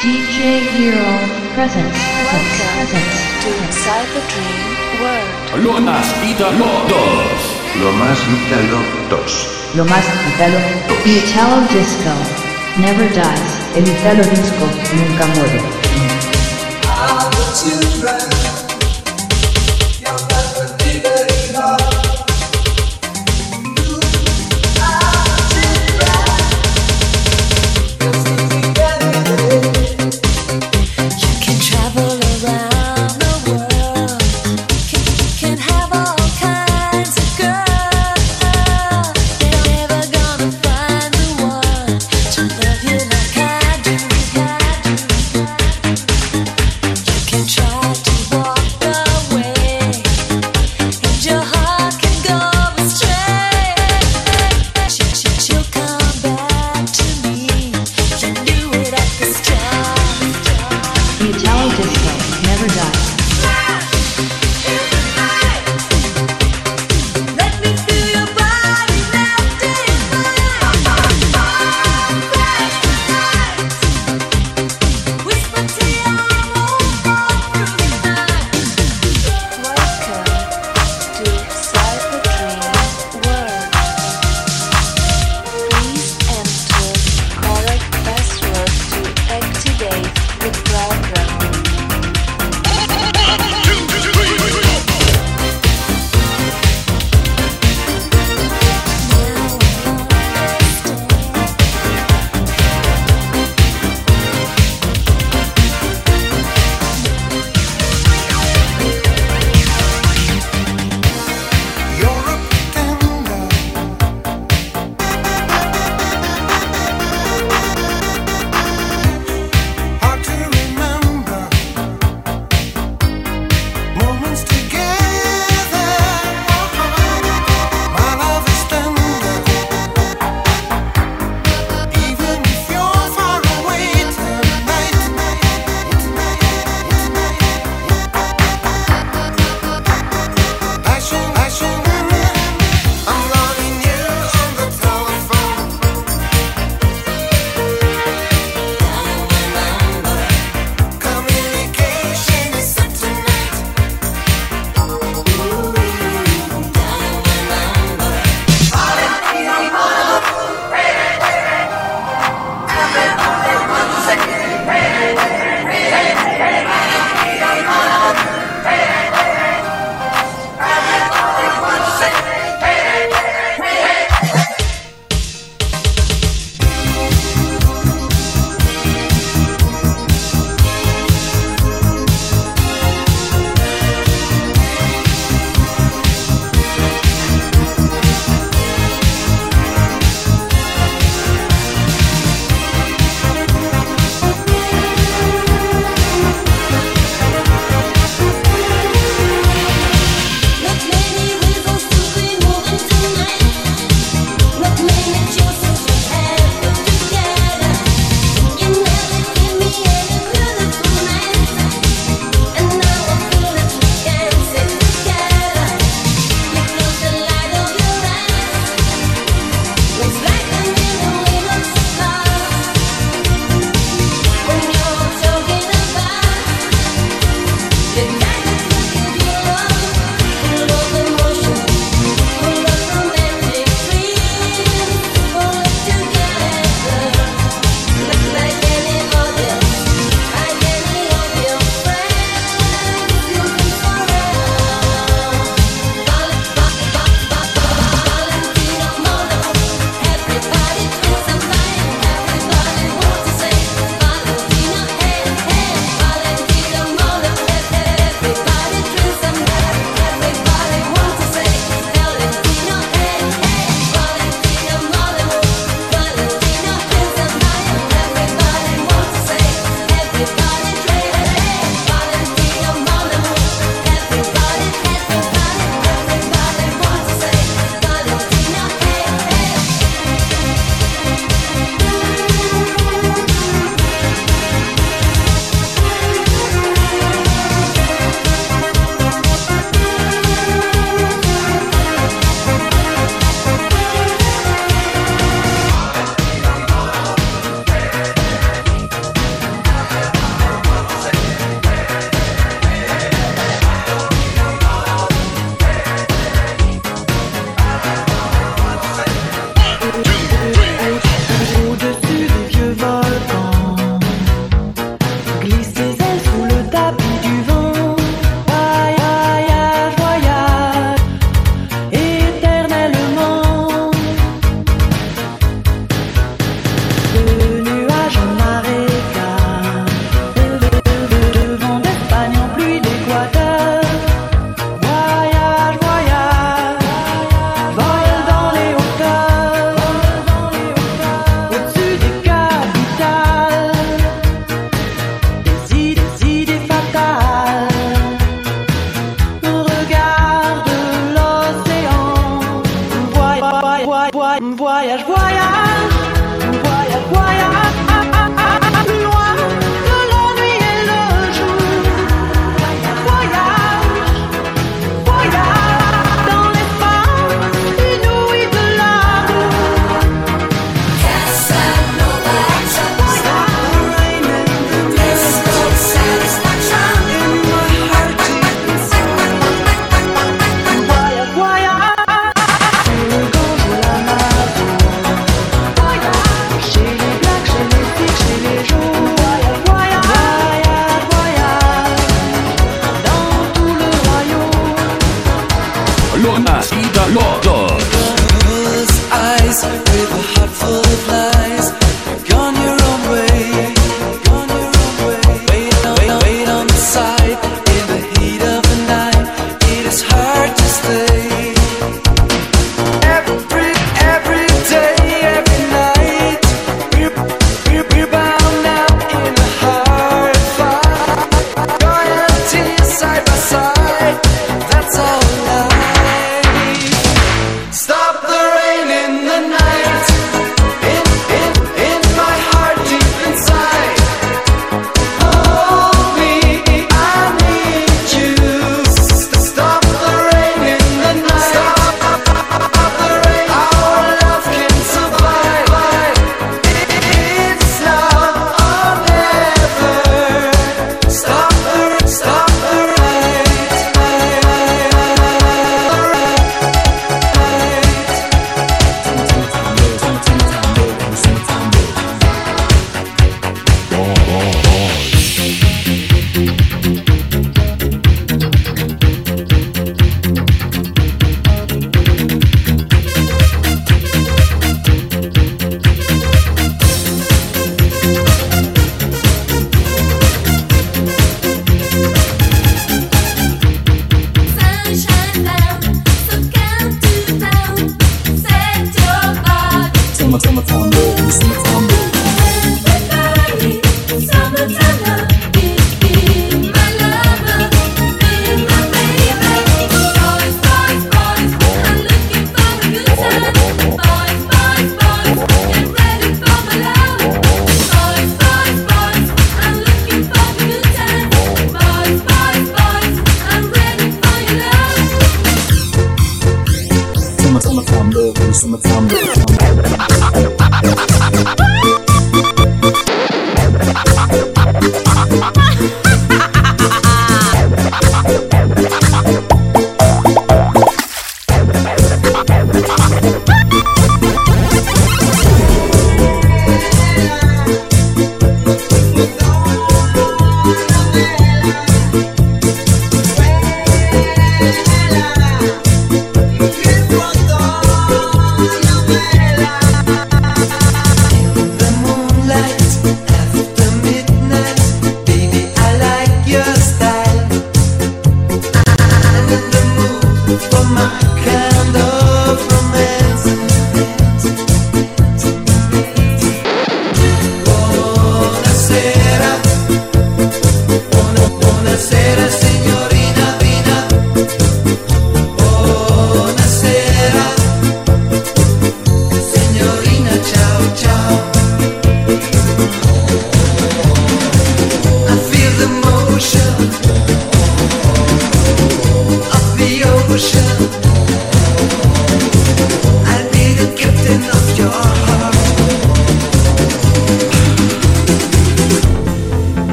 DJ Yerald presents presents presents to Inside the Dream World. Lo más Ítalo 2. Lo más Ítalo 2. Lo más Italo, The Italo Disco never dies. el Italo Disco nunca muere.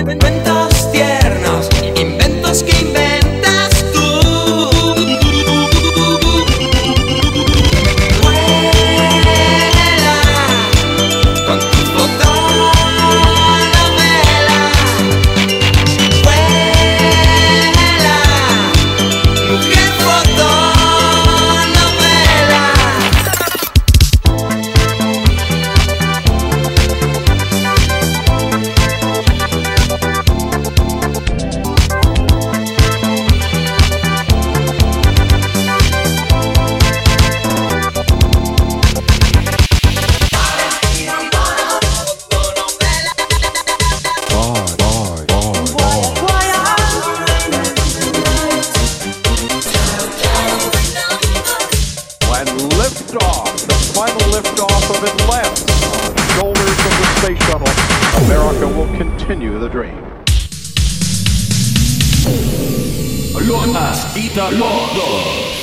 Inventos tiernos, continue the dream. Los Agitador 2.